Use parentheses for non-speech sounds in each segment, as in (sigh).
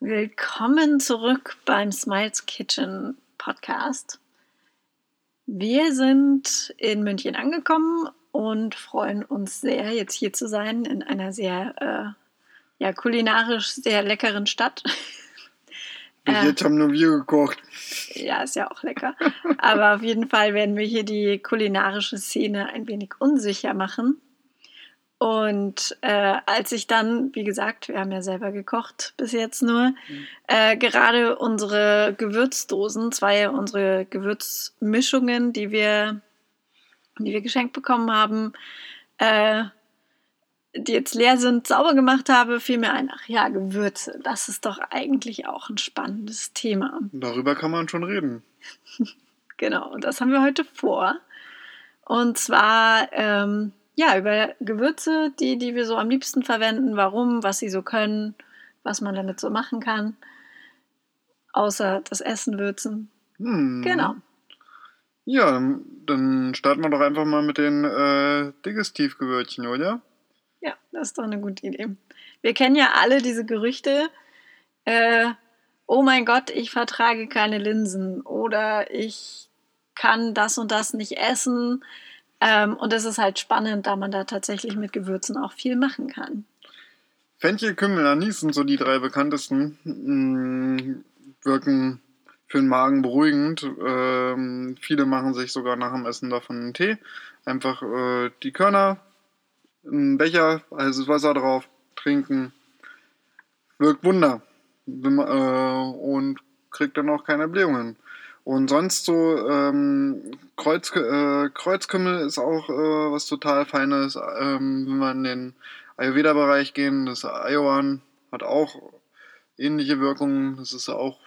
Willkommen zurück beim Smiles Kitchen Podcast. Wir sind in München angekommen und freuen uns sehr, jetzt hier zu sein in einer sehr äh, ja, kulinarisch sehr leckeren Stadt. (laughs) Bis jetzt haben nur wir gekocht. Ja, ist ja auch lecker. Aber auf jeden Fall werden wir hier die kulinarische Szene ein wenig unsicher machen. Und äh, als ich dann, wie gesagt, wir haben ja selber gekocht bis jetzt nur, mhm. äh, gerade unsere Gewürzdosen, zwei unsere Gewürzmischungen, die wir, die wir geschenkt bekommen haben, äh, die jetzt leer sind, sauber gemacht habe, fiel mir ein, ach ja, Gewürze, das ist doch eigentlich auch ein spannendes Thema. Darüber kann man schon reden. (laughs) genau, und das haben wir heute vor. Und zwar ähm, ja, über Gewürze, die, die wir so am liebsten verwenden, warum, was sie so können, was man damit so machen kann. Außer das Essen würzen. Hm. Genau. Ja, dann starten wir doch einfach mal mit den äh, Digestivgewürzen, oder? Ja, das ist doch eine gute Idee. Wir kennen ja alle diese Gerüchte. Äh, oh mein Gott, ich vertrage keine Linsen oder ich kann das und das nicht essen. Ähm, und es ist halt spannend, da man da tatsächlich mit Gewürzen auch viel machen kann. Fenchel, Kümmel, Anis sind so die drei bekanntesten. Mhm, wirken für den Magen beruhigend. Ähm, viele machen sich sogar nach dem Essen davon einen Tee. Einfach äh, die Körner, einen Becher, heißes Wasser drauf, trinken. Wirkt Wunder. Äh, und kriegt dann auch keine Blähungen. Und sonst so ähm, Kreuz, äh, Kreuzkümmel ist auch äh, was total Feines, ähm, wenn wir in den Ayurveda-Bereich gehen. Das Ayoan hat auch ähnliche Wirkungen. Das ist auch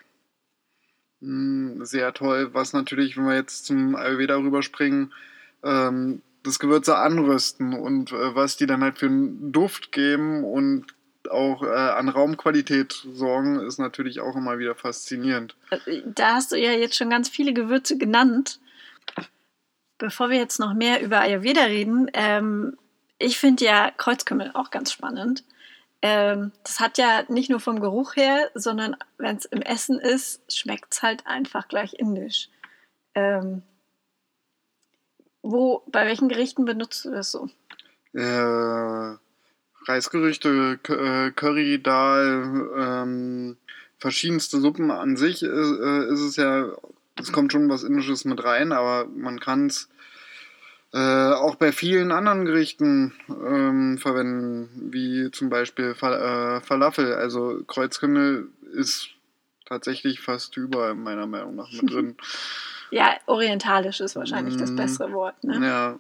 mh, hm, sehr toll. Was natürlich, wenn wir jetzt zum Ayurveda rüberspringen, ähm, das Gewürze anrüsten und äh, was die dann halt für einen Duft geben und auch äh, an Raumqualität sorgen, ist natürlich auch immer wieder faszinierend. Da hast du ja jetzt schon ganz viele Gewürze genannt. Bevor wir jetzt noch mehr über Ayurveda reden, ähm, ich finde ja Kreuzkümmel auch ganz spannend. Ähm, das hat ja nicht nur vom Geruch her, sondern wenn es im Essen ist, schmeckt es halt einfach gleich indisch. Ähm, wo, bei welchen Gerichten benutzt du das so? Äh, Reisgerichte, äh, Curry, Dal, ähm, verschiedenste Suppen an sich äh, ist es ja, es kommt schon was Indisches mit rein, aber man kann es äh, auch bei vielen anderen Gerichten ähm, verwenden, wie zum Beispiel Fal äh, Falafel. Also Kreuzkümmel ist tatsächlich fast überall meiner Meinung nach mit drin. (laughs) ja, orientalisch ist wahrscheinlich das mm, bessere Wort. Ne? Ja,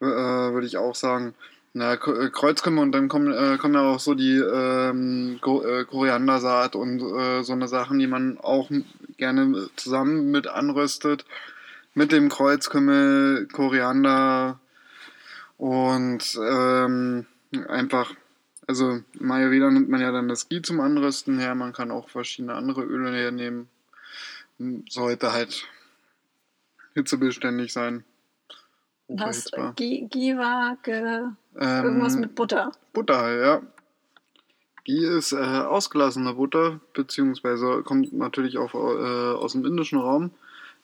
äh, würde ich auch sagen. Na, äh, Kreuzkümmel und dann kommen, äh, kommen ja auch so die ähm, äh, Koriandersaat und äh, so eine Sachen, die man auch gerne zusammen mit anröstet. Mit dem Kreuzkümmel, Koriander und ähm, einfach, also Ayurveda nimmt man ja dann das Ghee zum Anrösten her, man kann auch verschiedene andere Öle hernehmen. Sollte halt hitzebeständig sein. Was? Ghee war ge ähm, irgendwas mit Butter. Butter, ja. Ghee ist äh, ausgelassene Butter, beziehungsweise kommt natürlich auch äh, aus dem indischen Raum.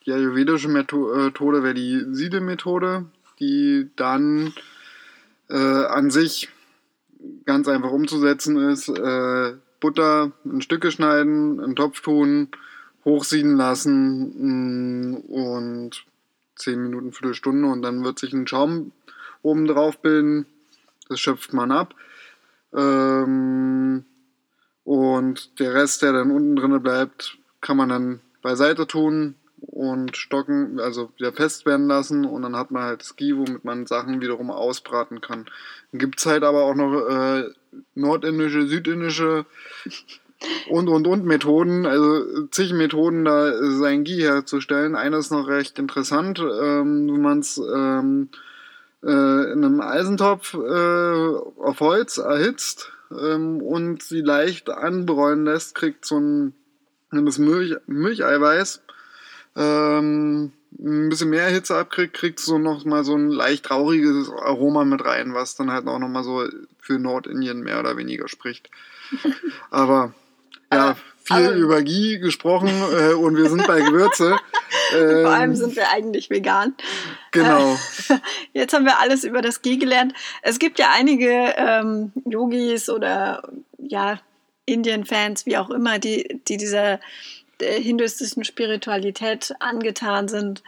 Die ayurvedische Methode äh, wäre die Siede-Methode, die dann äh, an sich ganz einfach umzusetzen ist. Äh, Butter in Stücke schneiden, in Topf tun, hochsieden lassen mm, und 10 Minuten, Viertelstunde und dann wird sich ein Schaum oben drauf bilden. Das schöpft man ab. Ähm, und der Rest, der dann unten drin bleibt, kann man dann beiseite tun und stocken, also wieder fest werden lassen und dann hat man halt Ski, womit man Sachen wiederum ausbraten kann. Dann gibt es halt aber auch noch äh, nordindische, südindische (laughs) und und und Methoden, also zig Methoden, da sein Ghee herzustellen. Eine ist noch recht interessant, ähm, wenn man es ähm, äh, in einem Eisentopf äh, auf Holz erhitzt ähm, und sie leicht anbräunen lässt, kriegt so ein, das Milch, Milcheiweiß ähm, ein bisschen mehr Hitze abkriegt, kriegt so noch mal so ein leicht trauriges Aroma mit rein, was dann halt auch noch mal so für Nordindien mehr oder weniger spricht. (laughs) Aber Ja, viel aber- über Ghee gesprochen äh, und wir sind bei Gewürze. Ähm, (laughs) Vor allem sind wir eigentlich vegan. Genau. (laughs) Jetzt haben wir alles über das Ghee gelernt. Es gibt ja einige ähm, Yogis oder ja, Indien-Fans, wie auch immer, die, die dieser äh, hinduistischen Spiritualität angetan sind,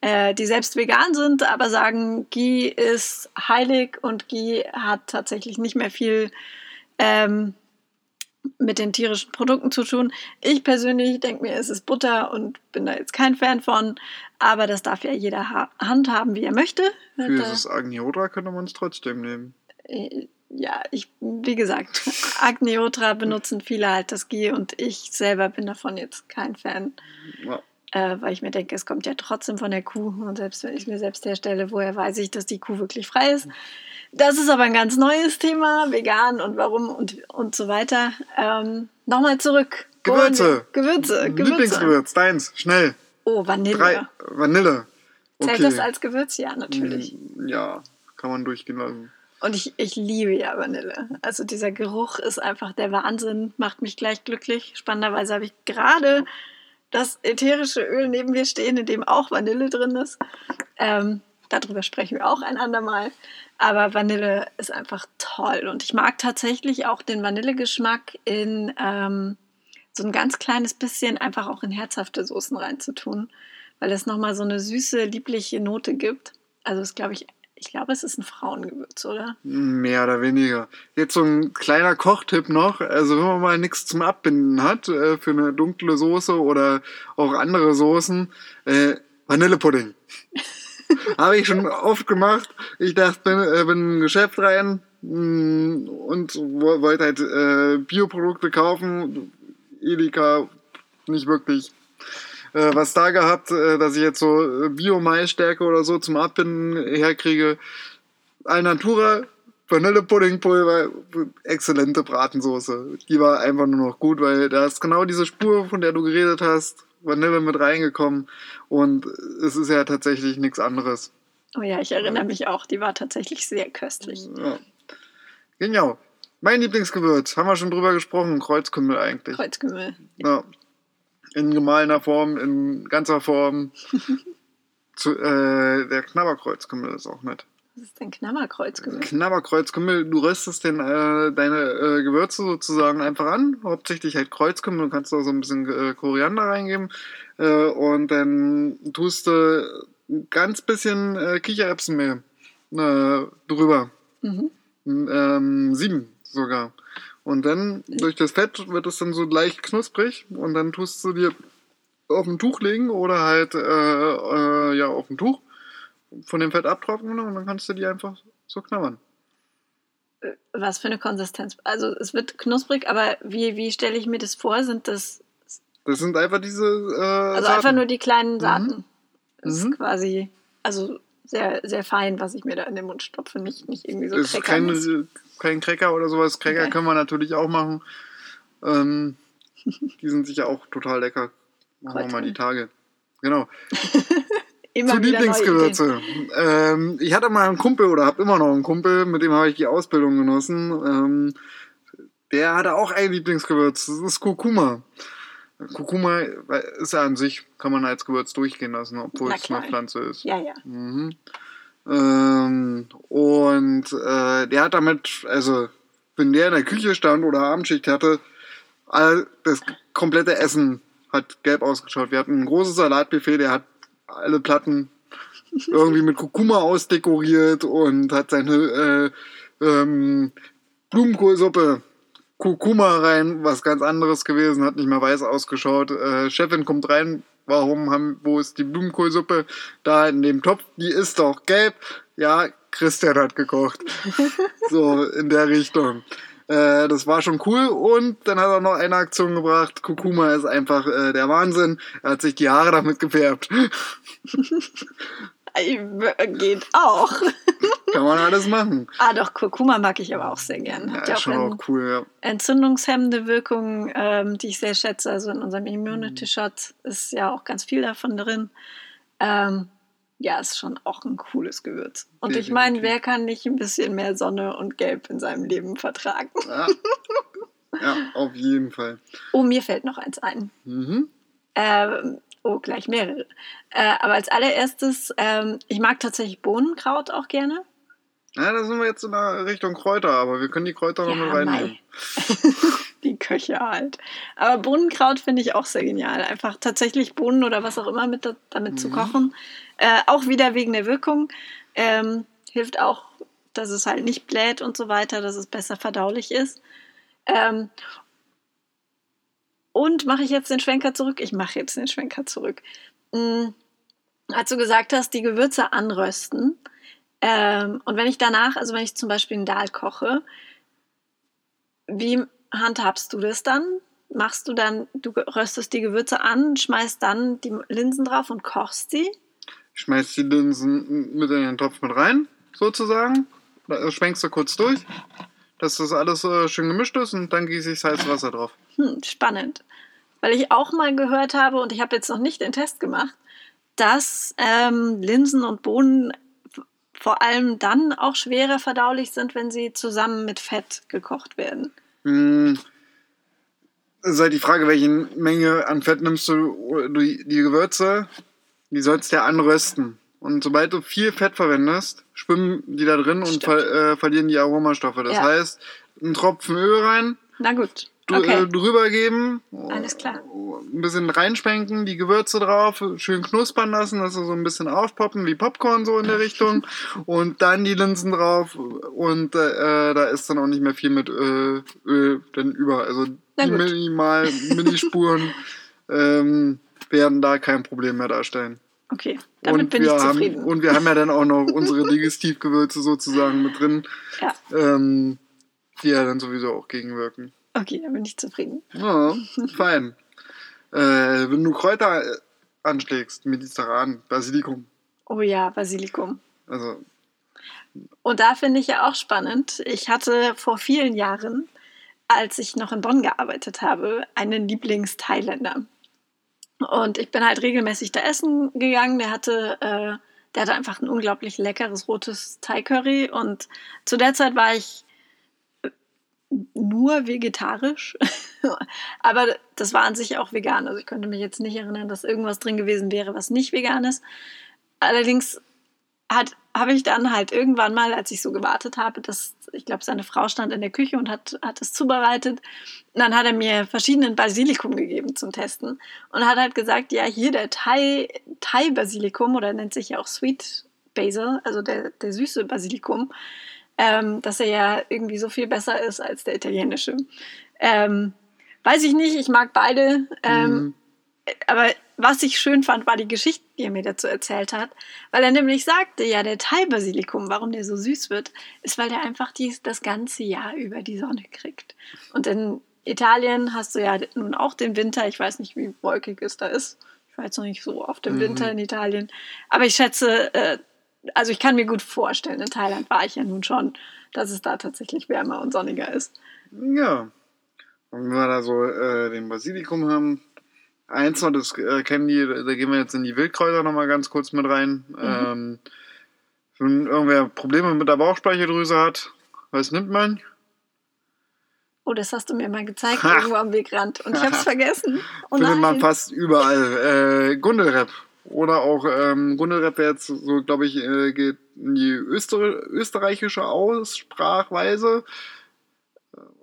äh, die selbst vegan sind, aber sagen, Ghee ist heilig und Ghee hat tatsächlich nicht mehr viel ähm, mit den tierischen Produkten zu tun. Ich persönlich denke mir, es ist Butter und bin da jetzt kein Fan von, aber das darf ja jeder ha handhaben, wie er möchte. Für Da- das Agniodra könnte man es trotzdem nehmen. äh, ja, ich, wie gesagt, (laughs) Agneotra benutzen viele halt das Ghee und ich selber bin davon jetzt kein Fan, Ja. Äh, weil ich mir denke, es kommt ja trotzdem von der Kuh und selbst wenn ich es mir selbst herstelle, woher weiß ich, dass die Kuh wirklich frei ist? Das ist aber ein ganz neues Thema, vegan und warum und, und so weiter. Ähm, Nochmal zurück. Gewürze. Gewürze, Gewürze. Lieblingsgewürz, deins, schnell. Oh, Vanille. Drei. Vanille. Zählt das als Gewürz? Ja, natürlich. Mm, Ja, kann man durchgehen lassen. Und ich, ich liebe ja Vanille. Also dieser Geruch ist einfach der Wahnsinn, macht mich gleich glücklich. Spannenderweise habe ich gerade das ätherische Öl neben mir stehen, in dem auch Vanille drin ist. Ähm, darüber sprechen wir auch ein andermal. Aber Vanille ist einfach toll. Und ich mag tatsächlich auch den Vanillegeschmack in ähm, so ein ganz kleines bisschen einfach auch in herzhafte Soßen reinzutun, weil es nochmal so eine süße, liebliche Note gibt. Also es glaube ich, ich glaube, es ist ein Frauengewürz, oder? Mehr oder weniger. Jetzt so ein kleiner Kochtipp noch. Also wenn man mal nichts zum Abbinden hat äh, für eine dunkle Soße oder auch andere Soßen, äh, Vanillepudding. (laughs) Habe ich schon oft gemacht. Ich dachte, bin, äh, bin in ein Geschäft rein mh, und wo- wollte halt äh, Bioprodukte kaufen. Edeka nicht wirklich äh, was da gehabt, äh, dass ich jetzt so äh, Bio-Maisstärke oder so zum Abbinden herkriege. Alnatura, Vanillepuddingpulver, exzellente Bratensoße. Die war einfach nur noch gut, weil da ist genau diese Spur, von der du geredet hast, Vanille mit reingekommen und es ist ja tatsächlich nichts anderes. Oh ja, ich erinnere mich auch, die war tatsächlich sehr köstlich. Ja. Genau. Mein Lieblingsgewürz, haben wir schon drüber gesprochen, Kreuzkümmel eigentlich. Kreuzkümmel. Ja. In gemahlener Form, in ganzer Form. (laughs) Zu, äh, der Knabberkreuzkümmel ist auch nett. Was ist denn Knabberkreuzkümmel? Knabberkreuzkümmel, du röstest den, äh, deine äh, Gewürze sozusagen einfach an. Hauptsächlich halt Kreuzkümmel, du kannst auch so ein bisschen äh, Koriander reingeben. Äh, und dann tust du ein ganz bisschen äh, Kichererbsenmehl äh, drüber. Mhm. Ähm, sieben sogar. Und dann durch das Fett wird es dann so leicht knusprig und dann tust du dir auf ein Tuch legen oder halt äh, äh, ja auf ein Tuch von dem Fett abtrocknen und dann kannst du die einfach so knabbern. Was für eine Konsistenz. Also es wird knusprig, aber wie, wie stelle ich mir das vor? Sind das Das sind einfach diese äh, also Saaten. einfach nur die kleinen Saaten? Das Mhm. ist quasi, also sehr, sehr fein, was ich mir da in den Mund stopfe, nicht, nicht irgendwie so ist kein, Cracker. kein Cracker oder sowas. Cracker Okay. können wir natürlich auch machen. Ähm, (laughs) die sind sicher auch total lecker. Machen wir mal die Tage. Genau. (laughs) Immer Zu. Lieblingsgewürze. Ähm, ich hatte mal einen Kumpel oder habe immer noch einen Kumpel, mit dem habe ich die Ausbildung genossen. Ähm, der hatte auch ein Lieblingsgewürz. Das ist Kurkuma. Kurkuma ist ja an sich, kann man als Gewürz durchgehen lassen, obwohl es eine. Pflanze ist. Ja, ja. Mhm. Ähm, und äh, der hat damit, also wenn der in der Küche stand oder Abendschicht hatte, all, das komplette Essen hat gelb ausgeschaut. Wir hatten ein großes Salatbuffet, der hat alle Platten irgendwie mit Kurkuma ausdekoriert und hat seine äh, ähm, Blumenkohlsuppe Kurkuma rein, was ganz anderes gewesen, hat nicht mehr weiß ausgeschaut. Äh, Chefin kommt rein, warum haben, wo ist die Blumenkohlsuppe? Da in dem Topf, die ist doch gelb. Ja, Christian hat gekocht. (laughs) so in der Richtung. Äh, das war schon cool und dann hat er noch eine Aktion gebracht. Kurkuma ist einfach äh, der Wahnsinn. Er hat sich die Haare damit gefärbt. (laughs) Geht auch. (laughs) Kann man alles machen. ah, doch, Kurkuma mag ich aber auch sehr gern. Ja, Hat ja ist auch schon auch cool, ja. entzündungshemmende Wirkung, ähm, die ich sehr schätze. Also in unserem Immunity-Shot ist ja auch ganz viel davon drin. Ähm, ja, ist schon auch ein cooles Gewürz. Und ich meine, wer kann nicht ein bisschen mehr Sonne und Gelb in seinem Leben vertragen? ja. Ja, auf jeden Fall. Oh, mir fällt noch eins ein. Mhm. Ähm, oh, gleich mehrere. Äh, aber als allererstes, ähm, ich mag tatsächlich Bohnenkraut auch gerne. Ja, da sind wir jetzt in der Richtung Kräuter, aber wir können die Kräuter noch Ja, mit reinnehmen. (laughs) Die Köche halt. Aber Bohnenkraut finde ich auch sehr genial. Einfach tatsächlich Bohnen oder was auch immer mit, da- damit zu Mhm. kochen. Äh, auch wieder wegen der Wirkung. Ähm, hilft auch, dass es halt nicht bläht und so weiter, dass es besser verdaulich ist. Ähm, und mache ich jetzt den Schwenker zurück? Ich mache jetzt den Schwenker zurück. Mm, als du gesagt hast, die Gewürze anrösten. Ähm, und wenn ich danach, also wenn ich zum Beispiel einen Dahl koche, wie handhabst du das dann? Machst du dann, du röstest die Gewürze an, schmeißt dann die Linsen drauf und kochst sie? Schmeißt die Linsen mit in den Topf mit rein, sozusagen. Da schwenkst du kurz durch, dass das alles äh, schön gemischt ist und dann gieße ich Salzwasser drauf. Hm, spannend. Weil ich auch mal gehört habe, und ich habe jetzt noch nicht den Test gemacht, dass ähm, Linsen und Bohnen vor allem dann auch schwerer verdaulich sind, wenn sie zusammen mit Fett gekocht werden. Hm. Es ist halt die Frage, welche Menge an Fett nimmst du, die, die Gewürze, die sollst du ja anrösten. Und sobald du viel Fett verwendest, schwimmen die da drin und ver, äh, verlieren die Aromastoffe. Das Ja. heißt, einen Tropfen Öl rein, Na gut. Okay. äh, drüber geben, Alles klar. ein bisschen reinschwenken, die Gewürze drauf, schön knuspern lassen, dass sie so ein bisschen aufpoppen wie Popcorn so in der Richtung (laughs) und dann die Linsen drauf und äh, da ist dann auch nicht mehr viel mit äh, Öl denn über. Also die minimal Minispuren (laughs) ähm, werden da kein Problem mehr darstellen. Okay, damit und bin ich haben, zufrieden. Und wir haben ja dann auch noch unsere (laughs) Digestivgewürze sozusagen mit drin, ja, ähm, die ja dann sowieso auch gegenwirken. okay, dann bin ich zufrieden. Ja, fein. (laughs) Äh, wenn du Kräuter äh, anschlägst, mediterran, Basilikum, Oh ja, Basilikum. also Und da finde ich ja auch spannend. Ich hatte vor vielen Jahren, als ich noch in Bonn gearbeitet habe, einen Lieblings-Thailänder. Und ich bin halt regelmäßig da essen gegangen. Der hatte, äh, der hatte einfach ein unglaublich leckeres rotes Thai-Curry. Und zu der Zeit war ich äh, nur vegetarisch. (laughs) Aber das war an sich auch vegan. Also ich könnte mich jetzt nicht erinnern, dass irgendwas drin gewesen wäre, was nicht vegan ist. Allerdings hat habe ich dann halt irgendwann mal, als ich so gewartet habe, dass ich glaube, seine Frau stand in der Küche und hat, hat es zubereitet. Und dann hat er mir verschiedenen Basilikum gegeben zum Testen und hat halt gesagt, ja, hier der Thai, Thai Basilikum oder nennt sich ja auch Sweet Basil, also der, der süße Basilikum, ähm, dass er ja irgendwie so viel besser ist als der italienische. Ähm, weiß ich nicht, ich mag beide. Ähm, mhm. aber was ich schön fand, war die Geschichte, die er mir dazu erzählt hat. Weil er nämlich sagte, ja, der Thai-Basilikum, warum der so süß wird, ist, weil der einfach dies, das ganze Jahr über die Sonne kriegt. Und in Italien hast du ja nun auch den Winter. Ich weiß nicht, wie wolkig es da ist. Ich war jetzt noch nicht so oft im Mhm. Winter in Italien. Aber ich schätze, äh, also ich kann mir gut vorstellen, in Thailand war ich ja nun schon, dass es da tatsächlich wärmer und sonniger ist. ja. Und wenn wir da so äh, den Basilikum haben, eins noch, das äh, kennen die, da gehen wir jetzt in die Wildkräuter nochmal ganz kurz mit rein. Ähm, wenn irgendwer Probleme mit der Bauchspeicheldrüse hat, was nimmt man? Oh, das hast du mir mal gezeigt, Ha. irgendwo am Wegrand. Und ich habe es vergessen. Oh Findet man fast überall. Äh, Gundelrep. Oder auch ähm, Gundelrep wäre jetzt so, glaube ich, äh, geht in die Öster österreichische Aussprachweise.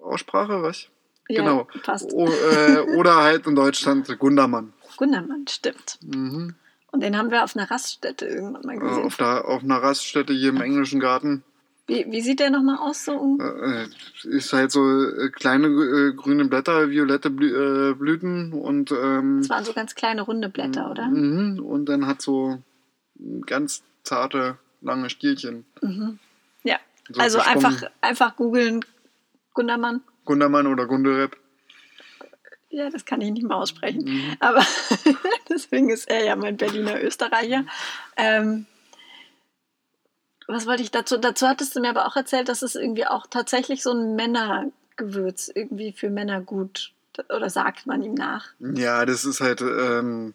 Aussprache, was? Ja, genau. Passt. O, äh, oder halt in Deutschland Gundermann. Gundermann, stimmt. Mhm. Und den haben wir auf einer Raststätte irgendwann mal Äh, gesehen. auf, der, auf einer Raststätte hier im englischen Garten. Wie, wie sieht der nochmal aus so? Äh, ist halt so äh, kleine äh, grüne Blätter, violette Blü äh, Blüten und ähm, Das waren so ganz kleine runde Blätter, oder? Mhm. Und dann hat so ganz zarte, lange Stielchen. Mhm. Ja, So also verschwommen. einfach, einfach googeln Gundermann. Gundermann oder Gundelrep. Ja, das kann ich nicht mal aussprechen. Mhm. Aber (laughs) deswegen ist er ja mein Berliner Österreicher. Ähm, was wollte ich dazu? Dazu hattest du mir aber auch erzählt, dass es irgendwie auch tatsächlich so ein Männergewürz irgendwie für Männer gut oder sagt man ihm nach. Ja, das ist halt, ähm,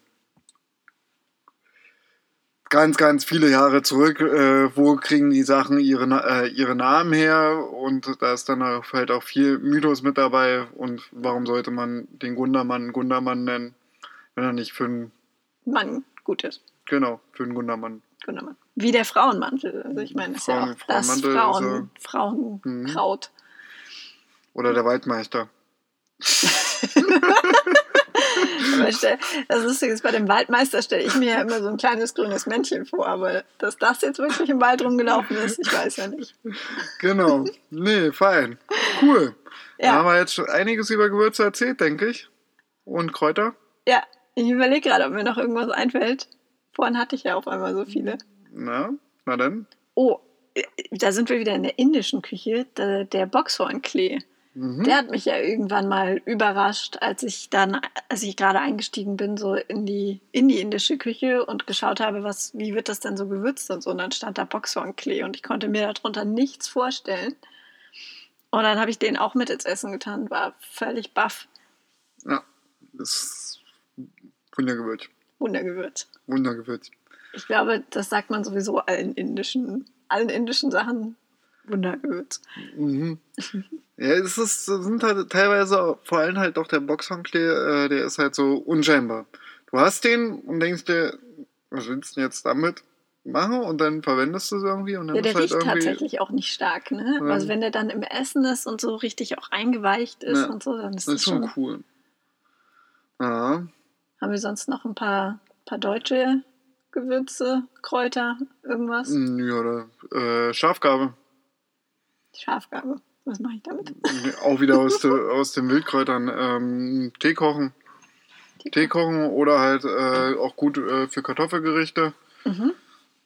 ganz, ganz viele Jahre zurück, äh, wo kriegen die Sachen ihre, äh, ihre Namen her und da ist dann auch, halt auch viel Mythos mit dabei und warum sollte man den Gundermann Gundermann nennen, wenn er nicht für einen, Mann gut ist. genau, für einen Gundermann. Gundermann. Wie der Frauenmantel. Also ich meine, das ist ja Frauen- auch das Frauenmantel ist Frauen, Mhm. Frauenkraut. Oder der Waldmeister. Das Lustige ist, bei dem Waldmeister stelle ich mir ja immer so ein kleines grünes Männchen vor, aber dass das jetzt wirklich im Wald rumgelaufen ist, ich weiß ja nicht. Genau. nee, fein. Cool. Da Ja. haben wir jetzt schon einiges über Gewürze erzählt, denke ich. Und Kräuter. Ja, ich überlege gerade, ob mir noch irgendwas einfällt. Vorhin hatte ich ja auf einmal so viele. Na, na dann. Oh, da sind wir wieder in der indischen Küche. Der, der Boxhornklee. Mhm. Der hat mich ja irgendwann mal überrascht, als ich dann, als ich gerade eingestiegen bin, so in die, in die indische Küche und geschaut habe, was, wie wird das denn so gewürzt und so. Und dann stand da Boxhornklee und ich konnte mir darunter nichts vorstellen. Und dann habe ich den auch mit ins Essen getan, war völlig baff. Ja, das ist Wundergewürz. Wundergewürz. Wundergewürz. Ich glaube, das sagt man sowieso allen indischen, allen indischen Sachen. Wundergewürz. Mhm. Ja, es ist, sind halt teilweise vor allem halt auch der Boxhornklee, äh, der ist halt so unscheinbar. Du hast den und denkst dir, was willst du denn jetzt damit machen? Und dann verwendest du es irgendwie und dann Ja, der ist halt riecht irgendwie. tatsächlich auch nicht stark, ne? Ja. Also wenn der dann im Essen ist und so richtig auch eingeweicht ist Ja. und so, dann ist Das das ist schon schon. cool. Ja, Haben wir sonst noch ein paar, paar deutsche Gewürze, Kräuter, irgendwas? Mm, ja oder äh, Schafgabe. Schafgabe. Was mache ich damit? Auch wieder aus, de, aus den Wildkräutern. Ähm, Tee kochen. Tee kochen oder halt äh, auch gut äh, für Kartoffelgerichte. Mhm.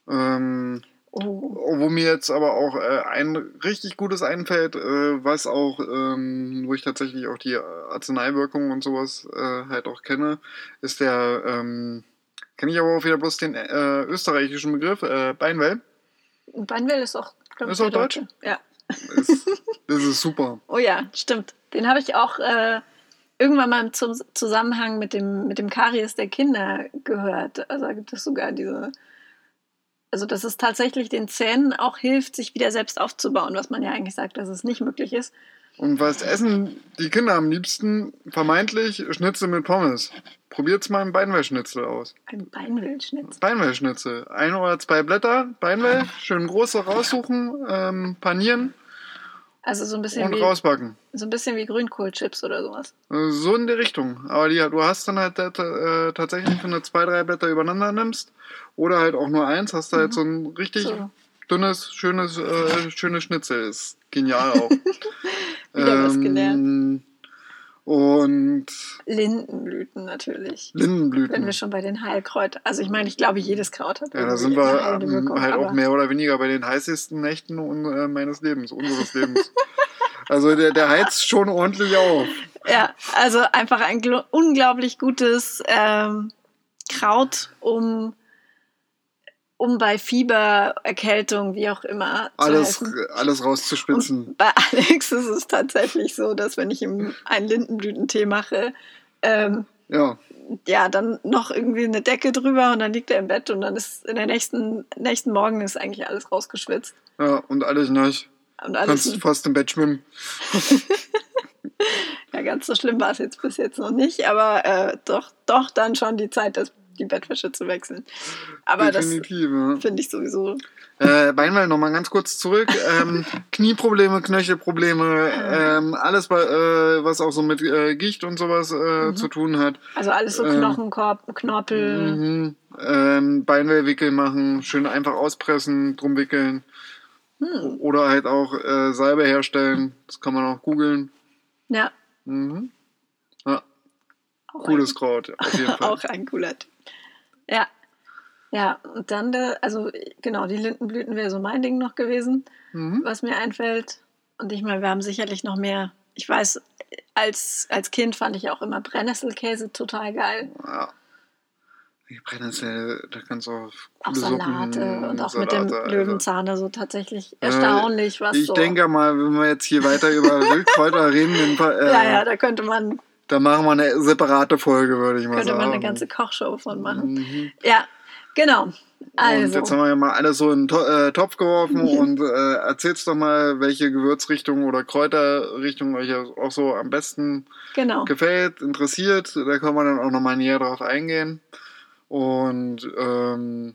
Ähm, Oh, wo mir jetzt aber auch äh, ein richtig gutes einfällt, äh, was auch, ähm, wo ich tatsächlich auch die Arzneiwirkungen und sowas äh, halt auch kenne, ist der, ähm, kenne ich aber auch wieder bloß den äh, österreichischen Begriff, äh, Beinwell. Beinwell ist auch, glaub Ist der auch deutsch? Deutsche. Ja. Das, das ist super. Oh ja, stimmt. Den habe ich auch äh, irgendwann mal im Zusammenhang mit dem, mit dem Karies der Kinder gehört. Also da gibt es sogar diese. Also, dass es tatsächlich den Zähnen auch hilft, sich wieder selbst aufzubauen, was man ja eigentlich sagt, dass es nicht möglich ist. Und was essen die Kinder am liebsten? Vermeintlich Schnitzel mit Pommes. Probiert's mal einen Beinwellschnitzel aus. Ein Beinwildschnitz. Beinwellschnitzel. Ein oder zwei Blätter, Beinwell, (laughs) schön große raussuchen, ähm, panieren Also so ein bisschen und wie rausbacken. so ein bisschen wie Grünkohlchips oder sowas. Äh, So in die Richtung. Aber die, du hast dann halt äh, tatsächlich, wenn du zwei, drei Blätter übereinander nimmst oder halt auch nur eins, hast du halt Mhm. so ein richtig So. dünnes, schönes, äh, schönes Schnitzel. Ist genial auch. (laughs) Wieder was gelernt. Und Lindenblüten natürlich. Lindenblüten. Wenn wir schon bei den Heilkräutern. Also ich meine, ich glaube, jedes Kraut hat Ja, da sind wir ähm, Wirkung, halt auch mehr oder weniger bei den heißesten Nächten äh, meines Lebens, unseres Lebens. also der, der heizt schon ordentlich auf. Ja, also einfach ein unglaublich gutes ähm, Kraut, um, um bei Fieber, Erkältung, wie auch immer, Alles, alles rauszuspitzen. Und bei Alex ist es tatsächlich so, dass wenn ich ihm einen Lindenblütentee mache, ähm, Ja, ja, dann noch irgendwie eine Decke drüber und dann liegt er im Bett und dann ist in der nächsten, nächsten Morgen ist eigentlich alles rausgeschwitzt. ja, und alles nass. Und Kannst alles, fast im Bett schwimmen. (laughs) ja, ganz so schlimm war es jetzt bis jetzt noch nicht, aber äh, doch, doch dann schon die Zeit, das, die Bettwäsche zu wechseln. Aber Definitiv, ja. das finde ich sowieso. Äh, Beinwell nochmal ganz kurz zurück. Ähm, (laughs) Knieprobleme, Knöchelprobleme, ähm, alles, äh, was auch so mit äh, Gicht und sowas äh, Mhm. zu tun hat. Also alles so Ähm, Knochenkorb, Knorpel. Mhm. Ähm, Beinwellwickel machen, schön einfach auspressen, drum wickeln. Hm, Oder halt auch äh, Salbe herstellen. Das kann man auch googeln. ja, Mhm. Ja, auch cooles Kraut, auf jeden ein, (laughs) Fall. auch ein cooler Tipp. Ja. Ja, und dann, der, also genau, die Lindenblüten wäre so mein Ding noch gewesen. Mhm. was mir einfällt. Und ich meine, wir haben sicherlich noch mehr. Ich weiß, als, als Kind fand ich auch immer Brennnesselkäse total geil. Ja. Die Brennnessel, da kannst du auch Auch coole Salate Suppen, und auch mit dem Salate, also. Löwenzahn, also tatsächlich erstaunlich, was Ich so. denke mal, wenn wir jetzt hier weiter über Wildkräuter reden, dann, äh, (laughs) ja, ja, da könnte man, dann machen wir eine separate Folge, würde ich mal könnte sagen. man eine ganze Kochshow von machen. Mhm. Ja, Genau. Und Also, jetzt haben wir ja mal alles so in den äh, Topf geworfen und äh, erzählst doch mal, welche Gewürzrichtung oder Kräuterrichtung euch auch so am besten genau. gefällt, interessiert. Da können wir dann auch nochmal näher drauf eingehen. Und ähm,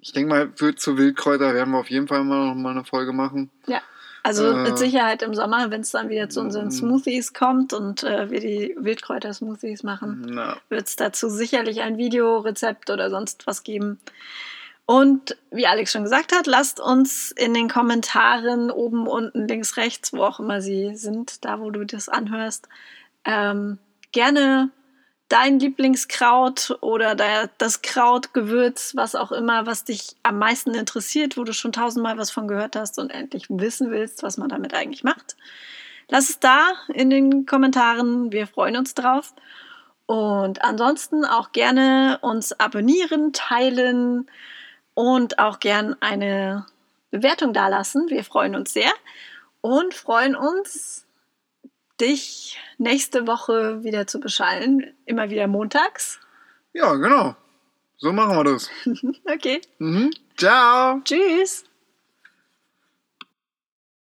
ich denke mal, für zu Wildkräuter werden wir auf jeden Fall mal noch mal eine Folge machen. Ja. Also mit Sicherheit im Sommer, wenn es dann wieder zu unseren mm. Smoothies kommt und äh, wir die Wildkräuter-Smoothies machen, wird es dazu sicherlich ein Videorezept oder sonst was geben. Und wie Alex schon gesagt hat, lasst uns in den Kommentaren oben, unten, links, rechts, wo auch immer sie sind, da wo du das anhörst, ähm, gerne dein Lieblingskraut oder da- das Kraut, Gewürz, was auch immer, was dich am meisten interessiert, wo du schon tausendmal was von gehört hast und endlich wissen willst, was man damit eigentlich macht. Lass es da in den Kommentaren. Wir freuen uns drauf. Und ansonsten auch gerne uns abonnieren, teilen und auch gern eine Bewertung dalassen. Wir freuen uns sehr und freuen uns, dich nächste Woche wieder zu beschallen. Immer wieder montags. ja, genau. So machen wir das. (laughs) Okay. Mhm. Ciao. Tschüss.